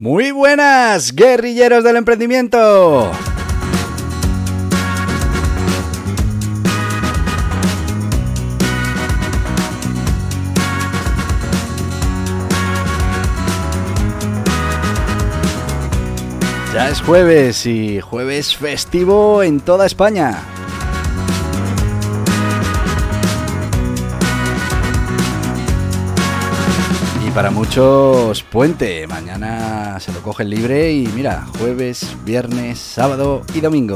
Muy buenas, guerrilleros del emprendimiento. Ya es jueves y jueves festivo en toda España. Para muchos puente, mañana se lo cogen libre y mira, jueves, viernes, sábado y domingo.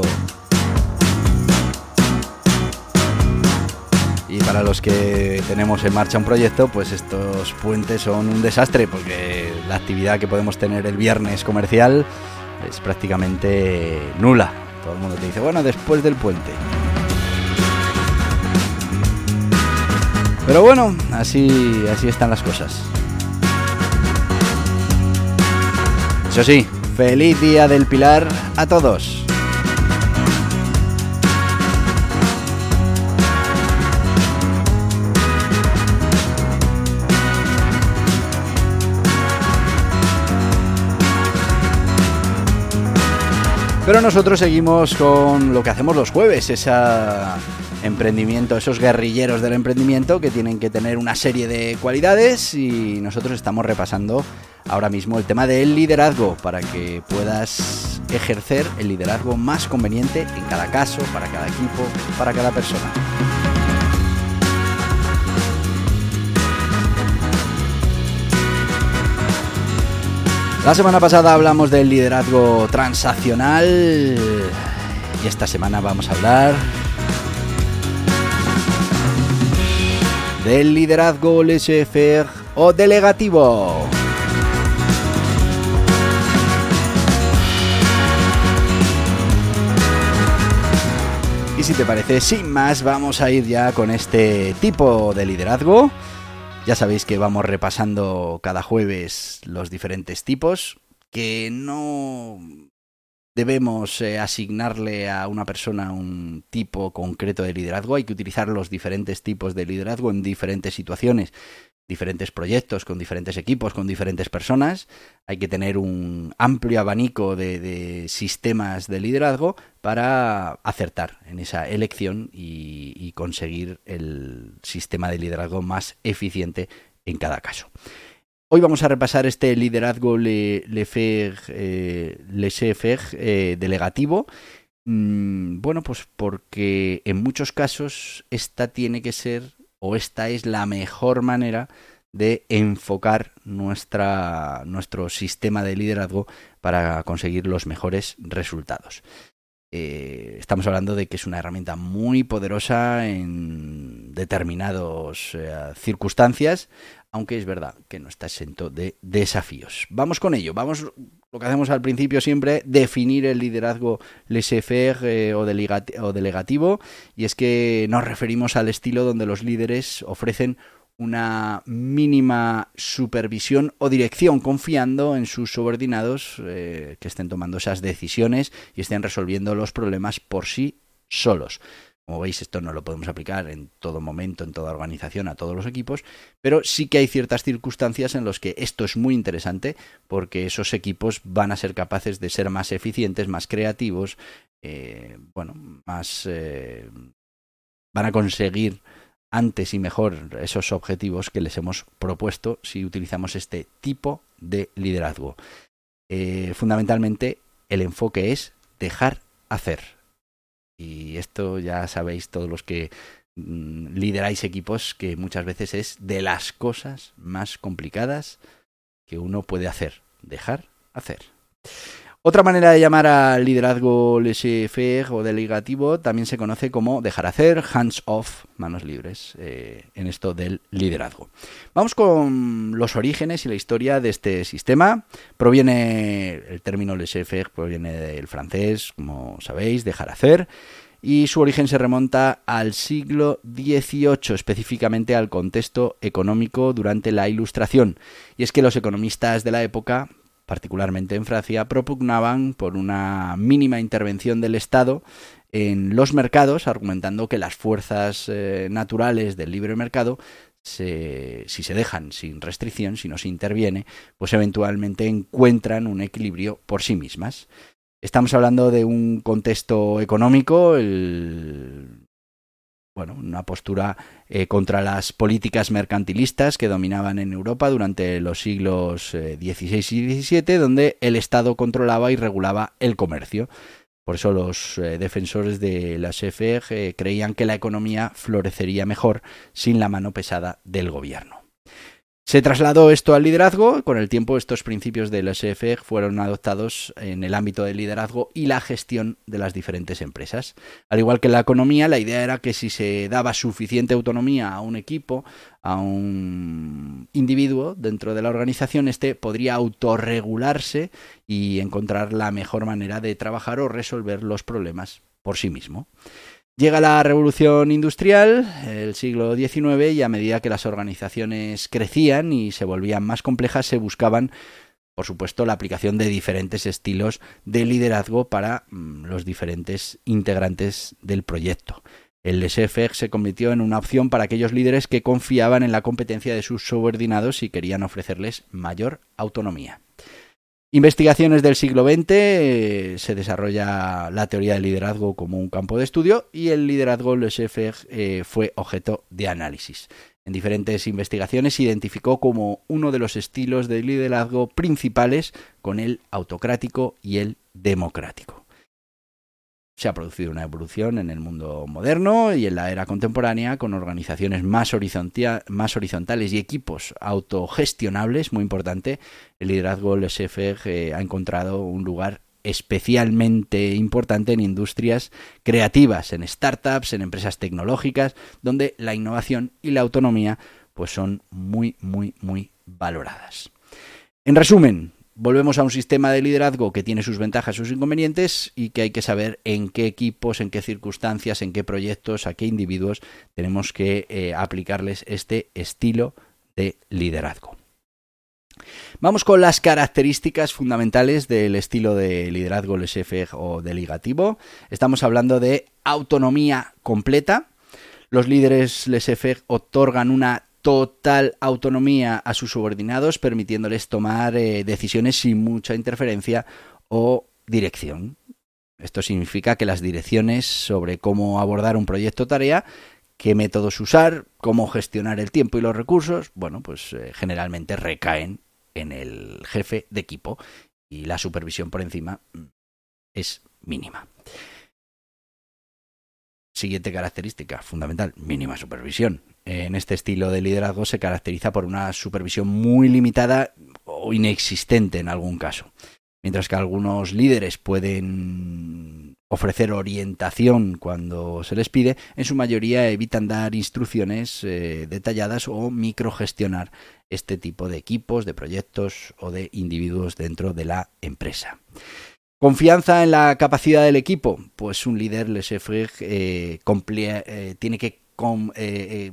Y para los que tenemos en marcha un proyecto, pues estos puentes son un desastre porque la actividad que podemos tener el viernes comercial es prácticamente nula. Todo el mundo te dice, bueno, después del puente. Pero bueno, así, así están las cosas. Eso sí, feliz día del Pilar a todos. Pero nosotros seguimos con lo que hacemos los jueves, ese emprendimiento, esos guerrilleros del emprendimiento que tienen que tener una serie de cualidades y nosotros estamos repasando ahora mismo el tema del liderazgo para que puedas ejercer el liderazgo más conveniente en cada caso, para cada equipo, para cada persona. La semana pasada hablamos del liderazgo transaccional y esta semana vamos a hablar del liderazgo laissez-faire o delegativo. Y si te parece, sin más, vamos a ir ya con este tipo de liderazgo ya sabéis que vamos repasando cada jueves los diferentes tipos, que no debemos eh, asignarle a una persona un tipo concreto de liderazgo, hay que utilizar los diferentes tipos de liderazgo en diferentes situaciones diferentes proyectos, con diferentes equipos, con diferentes personas. Hay que tener un amplio abanico de, sistemas de liderazgo para acertar en esa elección y, conseguir el sistema de liderazgo más eficiente en cada caso. Hoy vamos a repasar este liderazgo le, le eh, eh, delegativo. Mm, bueno, pues porque en muchos casos esta tiene que ser o esta es la mejor manera de enfocar nuestra, nuestro sistema de liderazgo para conseguir los mejores resultados. Eh, estamos hablando de que es una herramienta muy poderosa en determinadas circunstancias, aunque es verdad que no está exento de desafíos. Vamos con ello, vamos lo que hacemos al principio siempre, definir el liderazgo laissez-faire eh, o, delegativo, y es que nos referimos al estilo donde los líderes ofrecen una mínima supervisión o dirección, confiando en sus subordinados eh, que estén tomando esas decisiones y estén resolviendo los problemas por sí solos. Como veis, esto no lo podemos aplicar en todo momento, en toda organización, a todos los equipos, pero sí que hay ciertas circunstancias en las que esto es muy interesante porque esos equipos van a ser capaces de ser más eficientes, más creativos, eh, bueno, más... Eh, van a conseguir antes y mejor esos objetivos que les hemos propuesto si utilizamos este tipo de liderazgo. Eh, fundamentalmente, el enfoque es dejar hacer. Y esto ya sabéis todos los que mm, lideráis equipos que muchas veces es de las cosas más complicadas que uno puede hacer. Dejar hacer. Otra manera de llamar al liderazgo laissez-faire o delegativo también se conoce como dejar hacer, hands off, manos libres, eh, en esto del liderazgo. Vamos con los orígenes y la historia de este sistema. Proviene, el término laissez-faire proviene del francés, como sabéis, dejar hacer, y su origen se remonta al siglo XVIII, específicamente al contexto económico durante la Ilustración. Y es que los economistas de la época particularmente en Francia, propugnaban por una mínima intervención del Estado en los mercados, argumentando que las fuerzas eh, naturales del libre mercado, si se dejan sin restricción, si no se interviene, pues eventualmente encuentran un equilibrio por sí mismas. Estamos hablando de un contexto económico, el bueno, una postura eh, contra las políticas mercantilistas que dominaban en Europa durante los siglos XVI eh, y XVII, donde el Estado controlaba y regulaba el comercio. Por eso los eh, defensores de la CFE creían que la economía florecería mejor sin la mano pesada del gobierno. Se trasladó esto al liderazgo, con el tiempo estos principios del SFE fueron adoptados en el ámbito del liderazgo y la gestión de las diferentes empresas. Al igual que la economía, la idea era que si se daba suficiente autonomía a un equipo, a un individuo dentro de la organización, este podría autorregularse y encontrar la mejor manera de trabajar o resolver los problemas por sí mismo. Llega la revolución industrial, el siglo XIX, y a medida que las organizaciones crecían y se volvían más complejas, se buscaban, por supuesto, la aplicación de diferentes estilos de liderazgo para mm, los diferentes integrantes del proyecto. El laissez se convirtió en una opción para aquellos líderes que confiaban en la competencia de sus subordinados y querían ofrecerles mayor autonomía. Investigaciones del siglo XX, eh, se desarrolla la teoría del liderazgo como un campo de estudio y el liderazgo laissez-faire eh, fue objeto de análisis. En diferentes investigaciones se identificó como uno de los estilos de liderazgo principales con el autocrático y el democrático se ha producido una evolución en el mundo moderno y en la era contemporánea con organizaciones más, horizontales y equipos autogestionables, muy importante. El liderazgo laissez eh, ha encontrado un lugar especialmente importante en industrias creativas, en startups, en empresas tecnológicas, donde la innovación y la autonomía pues son muy, muy, muy valoradas. En resumen, volvemos a un sistema de liderazgo que tiene sus ventajas y sus inconvenientes y que hay que saber en qué equipos, en qué circunstancias, en qué proyectos, a qué individuos tenemos que eh, aplicarles este estilo de liderazgo. Vamos con las características fundamentales del estilo de liderazgo laissez o delegativo. Estamos hablando de autonomía completa. Los líderes laissez otorgan una total autonomía a sus subordinados, permitiéndoles tomar eh, decisiones sin mucha interferencia o dirección. Esto significa que las direcciones sobre cómo abordar un proyecto o tarea, qué métodos usar, cómo gestionar el tiempo y los recursos, bueno, pues eh, generalmente recaen en el jefe de equipo y la supervisión por encima es mínima. Siguiente característica fundamental, mínima supervisión en este estilo de liderazgo se caracteriza por una supervisión muy limitada o inexistente en algún caso. Mientras que algunos líderes pueden ofrecer orientación cuando se les pide, en su mayoría evitan dar instrucciones eh, detalladas o microgestionar este tipo de equipos, de proyectos o de individuos dentro de la empresa. Confianza en la capacidad del equipo. Pues un líder, eh, eh, tiene que eh, eh,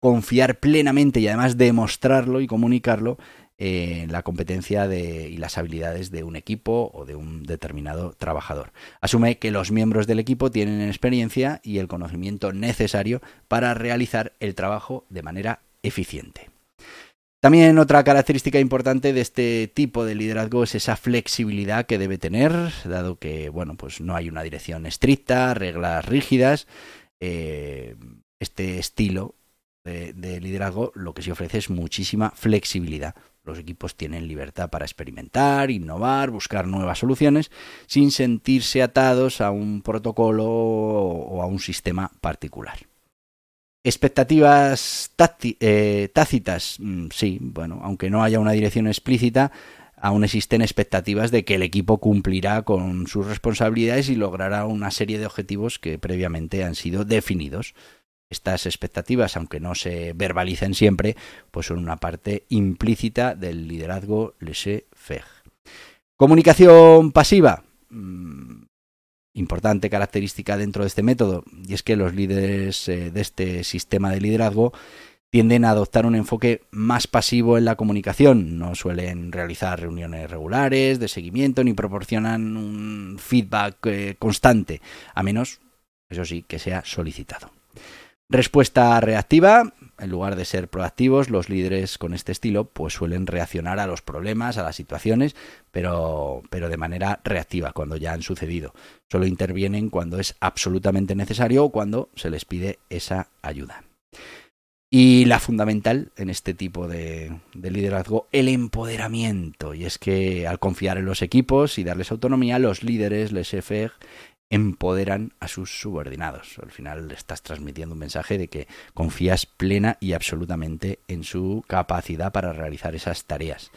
confiar plenamente y además demostrarlo y comunicarlo en la competencia y las habilidades de un equipo o de un determinado trabajador. Asume que los miembros del equipo tienen experiencia y el conocimiento necesario para realizar el trabajo de manera eficiente. También otra característica importante de este tipo de liderazgo es esa flexibilidad que debe tener, dado que bueno, pues no hay una dirección estricta, reglas rígidas, eh, este estilo de, liderazgo lo que se ofrece es muchísima flexibilidad. Los equipos tienen libertad para experimentar, innovar, buscar nuevas soluciones sin sentirse atados a un protocolo o a un sistema particular. Expectativas eh, tácitas, mm, sí, bueno, aunque no haya una dirección explícita, aún existen expectativas de que el equipo cumplirá con sus responsabilidades y logrará una serie de objetivos que previamente han sido definidos. Estas expectativas, aunque no se verbalicen siempre, pues son una parte implícita del liderazgo laissez-faire. Comunicación pasiva. Importante característica dentro de este método, y es que los líderes eh, de este sistema de liderazgo tienden a adoptar un enfoque más pasivo en la comunicación. No suelen realizar reuniones regulares de seguimiento ni proporcionan un feedback eh, constante, a menos, eso sí, que sea solicitado. Respuesta reactiva. En lugar de ser proactivos, los líderes con este estilo pues suelen reaccionar a los problemas, a las situaciones, pero, pero de manera reactiva, cuando ya han sucedido. Solo intervienen cuando es absolutamente necesario o cuando se les pide esa ayuda. Y la fundamental en este tipo de, de, liderazgo, el empoderamiento. Y es que al confiar en los equipos y darles autonomía, los líderes, les faire, empoderan a sus subordinados. Al final le estás transmitiendo un mensaje de que confías plena y absolutamente en su capacidad para realizar esas tareas.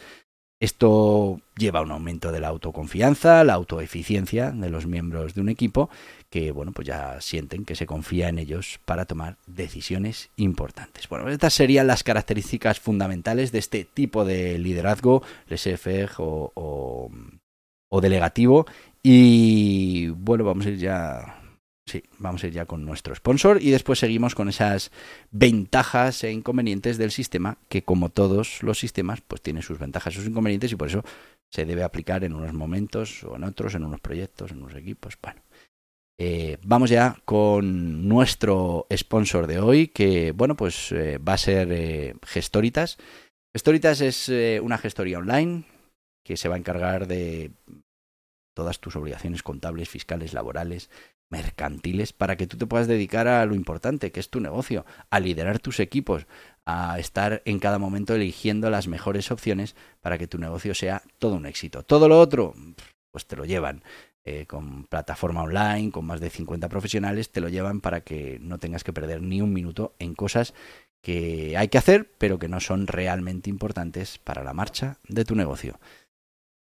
Esto lleva a un aumento de la autoconfianza, la autoeficiencia de los miembros de un equipo que, bueno, pues ya sienten que se confía en ellos para tomar decisiones importantes. Bueno, estas serían las características fundamentales de este tipo de liderazgo, laissez-faire o, o, o delegativo. Y bueno, vamos a ir ya Sí, vamos a ir ya con nuestro sponsor y después seguimos con esas ventajas e inconvenientes del sistema, que como todos los sistemas, pues tiene sus ventajas y sus inconvenientes y por eso se debe aplicar en unos momentos o en otros, en unos proyectos, en unos equipos. Bueno, eh, vamos ya con nuestro sponsor de hoy, que bueno, pues eh, va a ser eh, Gestoritas. Gestoritas es una gestoría online que se va a encargar de todas tus obligaciones contables, fiscales, laborales, mercantiles para que tú te puedas dedicar a lo importante, que es tu negocio, a liderar tus equipos, a estar en cada momento eligiendo las mejores opciones para que tu negocio sea todo un éxito. Todo lo otro, pues te lo llevan. Eh, con plataforma online, con más de 50 profesionales, te lo llevan para que no tengas que perder ni un minuto en cosas que hay que hacer, pero que no son realmente importantes para la marcha de tu negocio.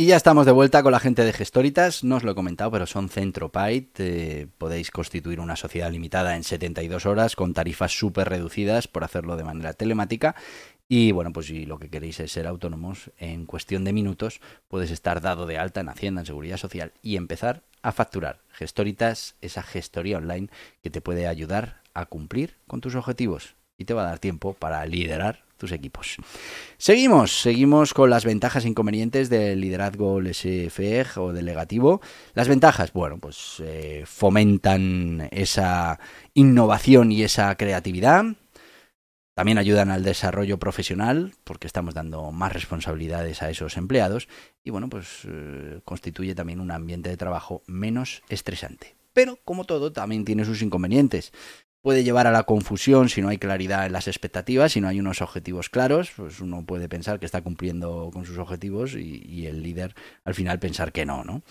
Y ya estamos de vuelta con la gente de Gestoritas, no os lo he comentado, pero son Centropite, eh, podéis constituir una sociedad limitada en 72 horas con tarifas súper reducidas por hacerlo de manera telemática y bueno, pues si lo que queréis es ser autónomos, en cuestión de minutos puedes estar dado de alta en Hacienda, en Seguridad Social y empezar a facturar. Gestoritas, esa gestoría online que te puede ayudar a cumplir con tus objetivos y te va a dar tiempo para liderar tus equipos. Seguimos, seguimos con las ventajas e inconvenientes del liderazgo laissez-faire o delegativo. Las ventajas, bueno, pues eh, fomentan esa innovación y esa creatividad. También ayudan al desarrollo profesional porque estamos dando más responsabilidades a esos empleados y bueno, pues eh, constituye también un ambiente de trabajo menos estresante. Pero como todo, también tiene sus inconvenientes puede llevar a la confusión si no hay claridad en las expectativas, si no hay unos objetivos claros, pues uno puede pensar que está cumpliendo con sus objetivos y, y, el líder al final pensar que no, ¿no?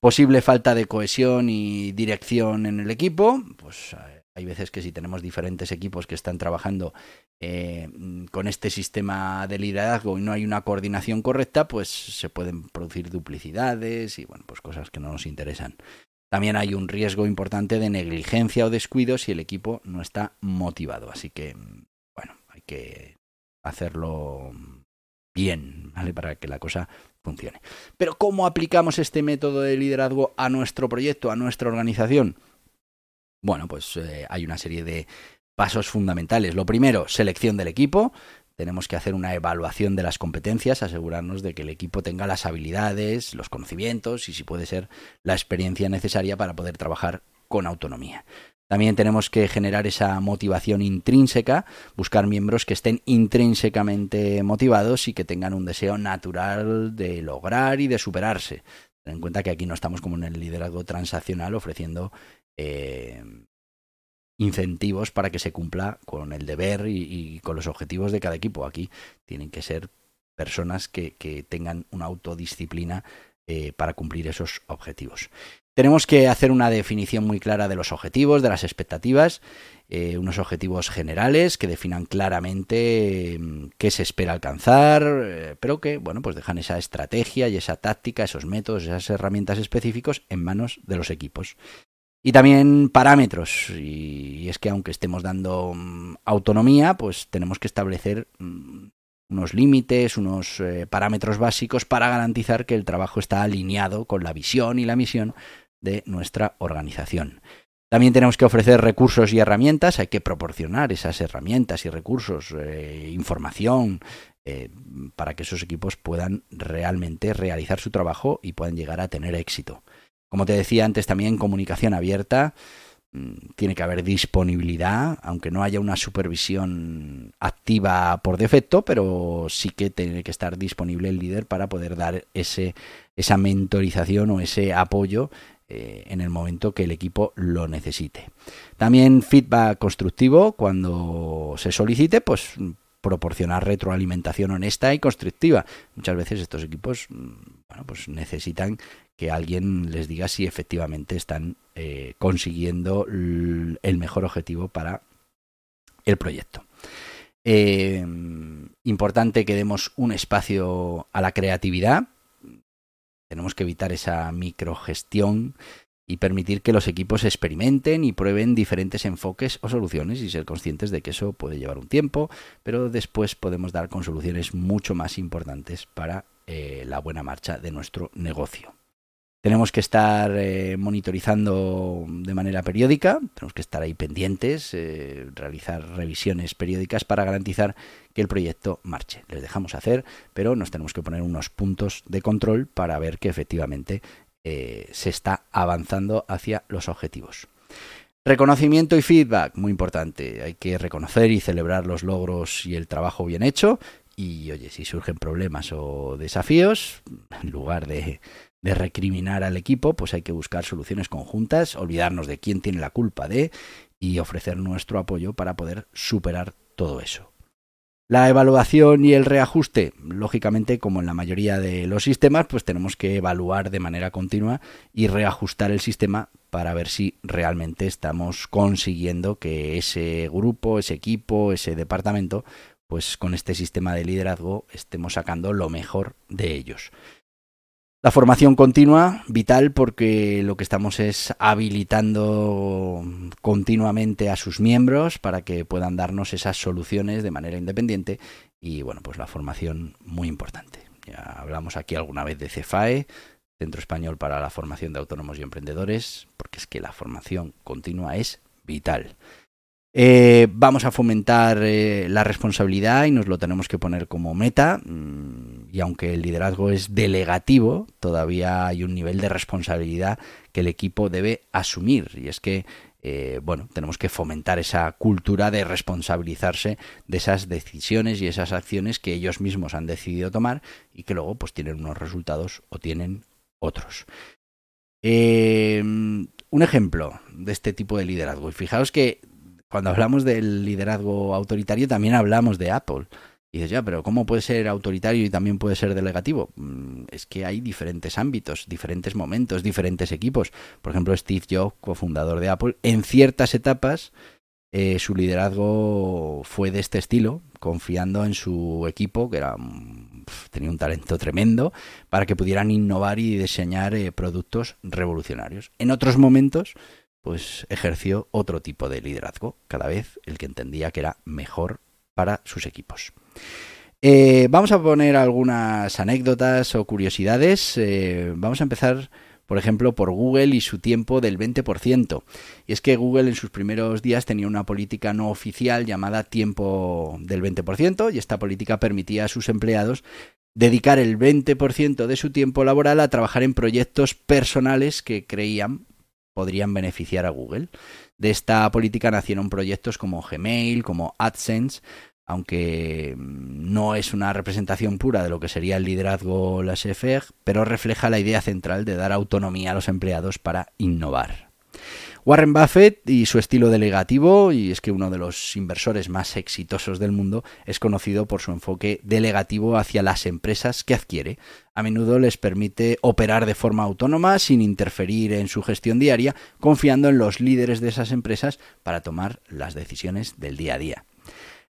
Posible falta de cohesión y dirección en el equipo, pues hay veces que si tenemos diferentes equipos que están trabajando eh, con este sistema de liderazgo y no hay una coordinación correcta, pues se pueden producir duplicidades y bueno, pues cosas que no nos interesan. También hay un riesgo importante de negligencia o descuido si el equipo no está motivado. Así que, bueno, hay que hacerlo bien, ¿vale? Para que la cosa funcione. Pero ¿cómo aplicamos este método de liderazgo a nuestro proyecto, a nuestra organización? Bueno, pues eh, hay una serie de pasos fundamentales. Lo primero, selección del equipo. Tenemos que hacer una evaluación de las competencias, asegurarnos de que el equipo tenga las habilidades, los conocimientos y si puede ser la experiencia necesaria para poder trabajar con autonomía. También tenemos que generar esa motivación intrínseca, buscar miembros que estén intrínsecamente motivados y que tengan un deseo natural de lograr y de superarse. Ten en cuenta que aquí no estamos como en el liderazgo transaccional ofreciendo eh, incentivos para que se cumpla con el deber y, con los objetivos de cada equipo. Aquí tienen que ser personas que, tengan una autodisciplina eh, para cumplir esos objetivos. Tenemos que hacer una definición muy clara de los objetivos, de las expectativas, eh, unos objetivos generales que definan claramente mm, qué se espera alcanzar, eh, pero que, bueno, pues dejan esa estrategia y esa táctica, esos métodos, esas herramientas específicos en manos de los equipos. Y también parámetros. Y es que aunque estemos dando mm, autonomía, pues tenemos que establecer mm, unos límites, unos eh, parámetros básicos para garantizar que el trabajo está alineado con la visión y la misión de nuestra organización. También tenemos que ofrecer recursos y herramientas, hay que proporcionar esas herramientas y recursos, eh, información, eh, para que esos equipos puedan realmente realizar su trabajo y puedan llegar a tener éxito. Como te decía antes, también comunicación abierta, mm, tiene que haber disponibilidad, aunque no haya una supervisión activa por defecto, pero sí que tiene que estar disponible el líder para poder dar ese, esa mentorización o ese apoyo eh, en el momento que el equipo lo necesite. También feedback constructivo cuando se solicite, pues proporcionar retroalimentación honesta y constructiva. Muchas veces estos equipos mm, bueno, pues necesitan que alguien les diga si efectivamente están eh, consiguiendo el mejor objetivo para el proyecto. Eh, importante que demos un espacio a la creatividad, tenemos que evitar esa microgestión y permitir que los equipos experimenten y prueben diferentes enfoques o soluciones y ser conscientes de que eso puede llevar un tiempo, pero después podemos dar con soluciones mucho más importantes para eh, la buena marcha de nuestro negocio. Tenemos que estar eh, monitorizando de manera periódica, tenemos que estar ahí pendientes, eh, realizar revisiones periódicas para garantizar que el proyecto marche. Les dejamos hacer, pero nos tenemos que poner unos puntos de control para ver que efectivamente eh, se está avanzando hacia los objetivos. Reconocimiento y feedback, muy importante. Hay que reconocer y celebrar los logros y el trabajo bien hecho. Y oye, si surgen problemas o desafíos, en lugar de de recriminar al equipo, pues hay que buscar soluciones conjuntas, olvidarnos de quién tiene la culpa de y ofrecer nuestro apoyo para poder superar todo eso. La evaluación y el reajuste, lógicamente, como en la mayoría de los sistemas, pues tenemos que evaluar de manera continua y reajustar el sistema para ver si realmente estamos consiguiendo que ese grupo, ese equipo, ese departamento, pues con este sistema de liderazgo estemos sacando lo mejor de ellos. La formación continua, vital, porque lo que estamos es habilitando continuamente a sus miembros para que puedan darnos esas soluciones de manera independiente y bueno, pues la formación muy importante. Ya hablamos aquí alguna vez de CEFAE, Centro Español para la Formación de Autónomos y Emprendedores, porque es que la formación continua es vital. Eh, vamos a fomentar eh, la responsabilidad y nos lo tenemos que poner como meta. Mm, y aunque el liderazgo es delegativo, todavía hay un nivel de responsabilidad que el equipo debe asumir. Y es que, eh, bueno, tenemos que fomentar esa cultura de responsabilizarse de esas decisiones y esas acciones que ellos mismos han decidido tomar y que luego pues tienen unos resultados o tienen otros. un ejemplo de este tipo de liderazgo. Y fijaos que cuando hablamos del liderazgo autoritario también hablamos de Apple. Y dices, ya, pero ¿cómo puede ser autoritario y también puede ser delegativo? Mm, es que hay diferentes ámbitos, diferentes momentos, diferentes equipos. Por ejemplo, Steve Jobs, cofundador de Apple, en ciertas etapas eh, su liderazgo fue de este estilo, confiando en su equipo, que era, mm, tenía un talento tremendo, para que pudieran innovar y diseñar eh, productos revolucionarios. En otros momentos pues ejerció otro tipo de liderazgo, cada vez el que entendía que era mejor para sus equipos. Eh, vamos a poner algunas anécdotas o curiosidades. Eh, vamos a empezar por ejemplo, por Google y su tiempo del 20%. Y es que Google en sus primeros días tenía una política no oficial llamada tiempo del 20% y esta política permitía a sus empleados dedicar el 20% de su tiempo laboral a trabajar en proyectos personales que creían podrían beneficiar a Google. De esta política nacieron proyectos como Gmail, como AdSense, aunque no es una representación pura de lo que sería el liderazgo laissez-faire, pero refleja la idea central de dar autonomía a los empleados para innovar. Warren Buffett y su estilo delegativo, y es que uno de los inversores más exitosos del mundo, es conocido por su enfoque delegativo hacia las empresas que adquiere. A menudo les permite operar de forma autónoma sin interferir en su gestión diaria, confiando en los líderes de esas empresas para tomar las decisiones del día a día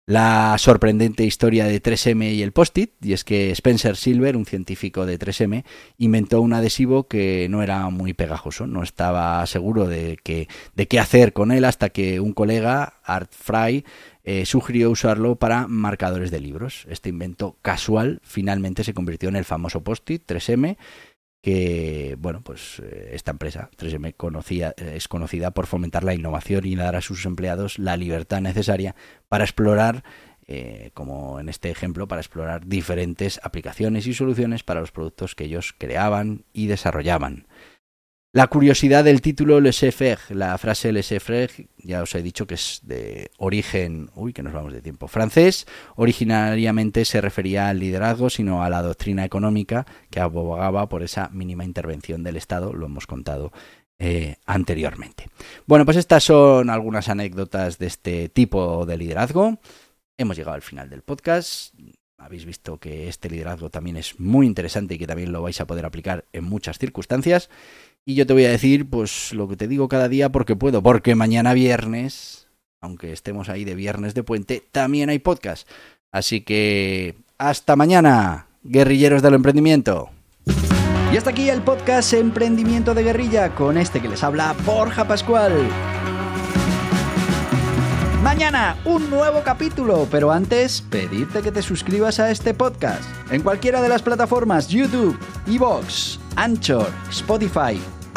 la sorprendente historia de 3M y el post-it, y es que Spencer Silver, un científico de 3M, inventó un adhesivo que no era muy pegajoso, no estaba seguro de, qué hacer con él hasta que un colega, Art Fry, eh, sugirió usarlo para marcadores de libros. Este invento casual finalmente se convirtió en el famoso post-it 3M que, bueno, pues eh, esta empresa, 3M, conocía, eh, es conocida por fomentar la innovación y dar a sus empleados la libertad necesaria para explorar, eh, como en este ejemplo, para explorar diferentes aplicaciones y soluciones para los productos que ellos creaban y desarrollaban. La curiosidad del título laissez-faire, la frase laissez-faire, ya os he dicho que es de origen, uy, que nos vamos de tiempo, francés, originariamente se refería al liderazgo, sino a la doctrina económica que abogaba por esa mínima intervención del Estado, lo hemos contado eh, anteriormente. Bueno, pues estas son algunas anécdotas de este tipo de liderazgo. Hemos llegado al final del podcast. Habéis visto que este liderazgo también es muy interesante y que también lo vais a poder aplicar en muchas circunstancias. Y yo te voy a decir, pues lo que te digo cada día porque puedo, porque mañana viernes, aunque estemos ahí de viernes de puente, también hay podcast. Así que hasta mañana, guerrilleros del emprendimiento. Y hasta aquí el podcast Emprendimiento de Guerrilla con este que les habla Borja Pascual. Mañana un nuevo capítulo, pero antes pedirte que te suscribas a este podcast en cualquiera de las plataformas YouTube, Evox, Anchor, Spotify